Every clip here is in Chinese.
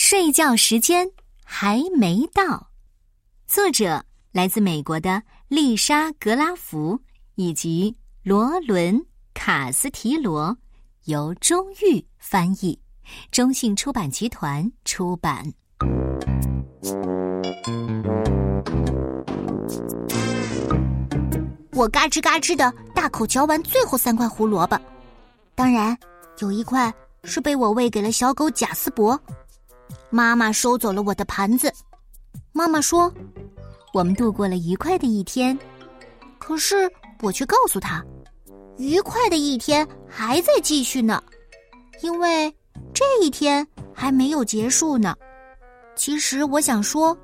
睡觉时间还没到。作者来自美国的丽莎·格拉福以及罗伦·卡斯提罗，由钟玉翻译，中信出版集团出版。我嘎吱嘎吱的大口嚼完最后三块胡萝卜，当然有一块是被我喂给了小狗贾斯伯。妈妈收走了我的盘子。妈妈说：“我们度过了愉快的一天。”可是我却告诉他：“愉快的一天还在继续呢，因为这一天还没有结束呢。”其实我想说，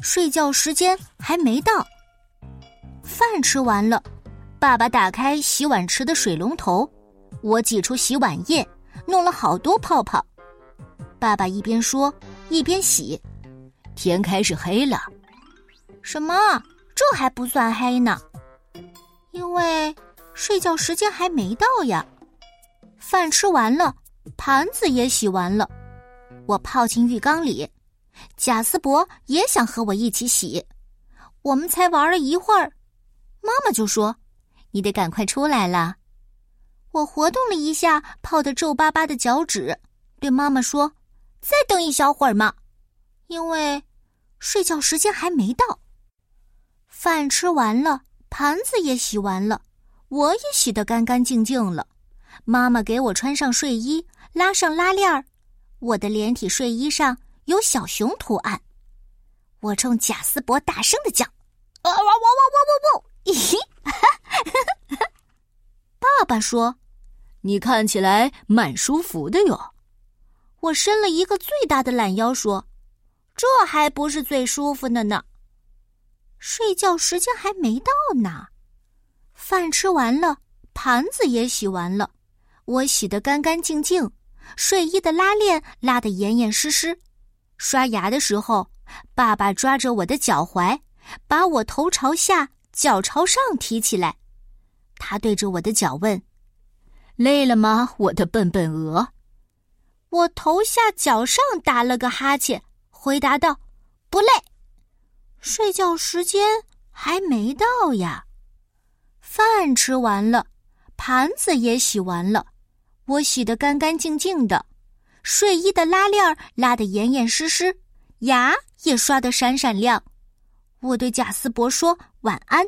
睡觉时间还没到。饭吃完了，爸爸打开洗碗池的水龙头，我挤出洗碗液，弄了好多泡泡。爸爸一边说。一边洗，天开始黑了。什么？这还不算黑呢，因为睡觉时间还没到呀。饭吃完了，盘子也洗完了，我泡进浴缸里。贾斯伯也想和我一起洗。我们才玩了一会儿，妈妈就说：“你得赶快出来了。”我活动了一下泡得皱巴巴的脚趾，对妈妈说。再等一小会儿嘛，因为睡觉时间还没到。饭吃完了，盘子也洗完了，我也洗得干干净净了。妈妈给我穿上睡衣，拉上拉链儿。我的连体睡衣上有小熊图案。我冲贾斯伯大声的叫：“哇哇哇哇哇哇哇！” 咦，爸爸说：“你看起来蛮舒服的哟。”我伸了一个最大的懒腰，说：“这还不是最舒服的呢。睡觉时间还没到呢。饭吃完了，盘子也洗完了，我洗得干干净净，睡衣的拉链拉得严严实实。刷牙的时候，爸爸抓着我的脚踝，把我头朝下、脚朝上提起来。他对着我的脚问：‘累了吗，我的笨笨鹅？’”我头下脚上打了个哈欠，回答道：“不累。”睡觉时间还没到呀。饭吃完了，盘子也洗完了，我洗得干干净净的，睡衣的拉链拉得严严实实，牙也刷得闪闪亮。我对贾斯伯说晚安，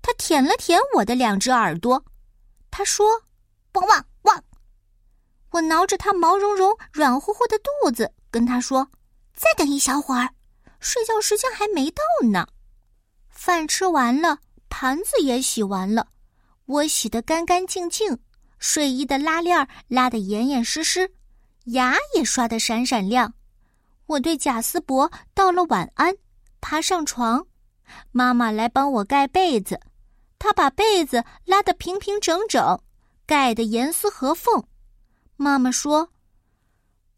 他舔了舔我的两只耳朵，他说：“汪汪。”我挠着他毛茸茸、软乎乎的肚子，跟他说：“再等一小会儿，睡觉时间还没到呢。”饭吃完了，盘子也洗完了，我洗得干干净净，睡衣的拉链拉得严严实实，牙也刷得闪闪亮。我对贾斯伯道了晚安，爬上床。妈妈来帮我盖被子，她把被子拉得平平整整，盖得严丝合缝。妈妈说：“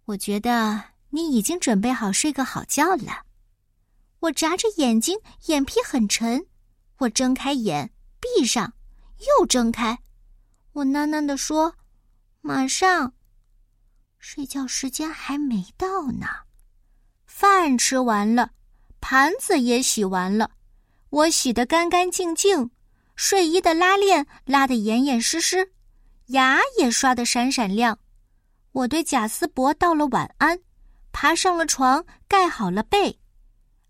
我觉得你已经准备好睡个好觉了。”我眨着眼睛，眼皮很沉。我睁开眼，闭上，又睁开。我喃喃地说：“马上。”睡觉时间还没到呢。饭吃完了，盘子也洗完了，我洗得干干净净，睡衣的拉链拉得严严实实，牙也刷得闪闪亮。我对贾斯伯道了晚安，爬上了床，盖好了被。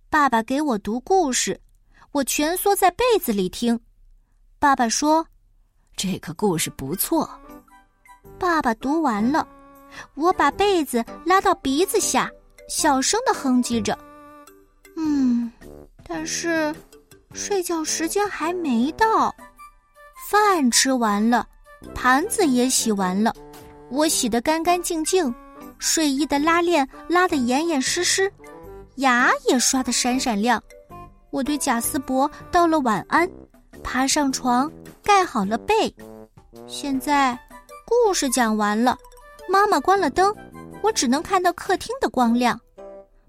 爸爸给我读故事，我蜷缩在被子里听。爸爸说：“这个故事不错。”爸爸读完了，我把被子拉到鼻子下，小声的哼唧着：“嗯，但是睡觉时间还没到。”饭吃完了，盘子也洗完了。我洗得干干净净，睡衣的拉链拉得严严实实，牙也刷得闪闪亮。我对贾斯伯道了晚安，爬上床，盖好了被。现在，故事讲完了，妈妈关了灯，我只能看到客厅的光亮。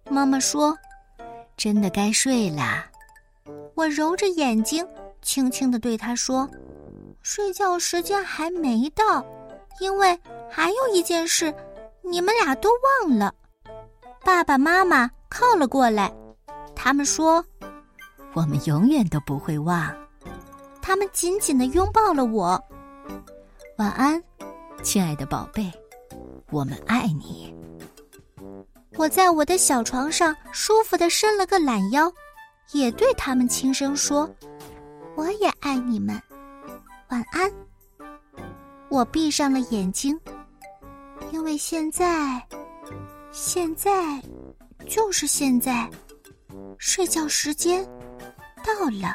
妈妈说：“真的该睡啦。”我揉着眼睛，轻轻地对她说：“睡觉时间还没到，因为……”还有一件事，你们俩都忘了。爸爸妈妈靠了过来，他们说：“我们永远都不会忘。”他们紧紧的拥抱了我。晚安，亲爱的宝贝，我们爱你。我在我的小床上舒服的伸了个懒腰，也对他们轻声说：“我也爱你们，晚安。”我闭上了眼睛，因为现在，现在，就是现在，睡觉时间到了。